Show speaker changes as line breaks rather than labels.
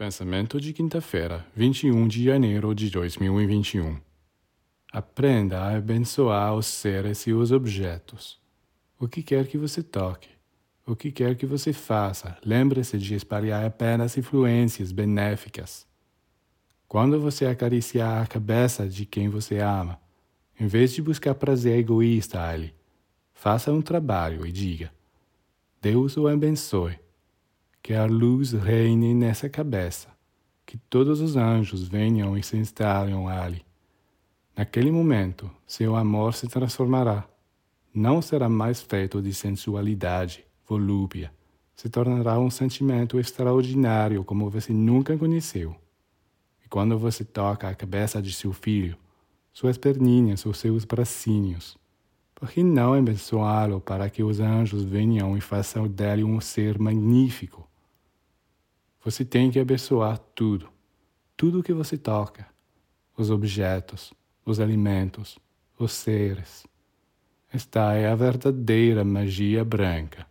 Pensamento de quinta-feira, 21 de janeiro de 2021. Aprenda a abençoar os seres e os objetos. O que quer que você toque, o que quer que você faça, lembre-se de espalhar apenas influências benéficas. Quando você acariciar a cabeça de quem você ama, em vez de buscar prazer egoísta a ele, faça um trabalho e diga: Deus o abençoe que a luz reine nessa cabeça, que todos os anjos venham e se instalem ali. Naquele momento, seu amor se transformará. Não será mais feito de sensualidade, volúpia. Se tornará um sentimento extraordinário como você nunca conheceu. E quando você toca a cabeça de seu filho, suas perninhas ou seus bracinhos, por que não abençoá-lo para que os anjos venham e façam dele um ser magnífico? Você tem que abençoar tudo, tudo que você toca, os objetos, os alimentos, os seres. Esta é a verdadeira magia branca.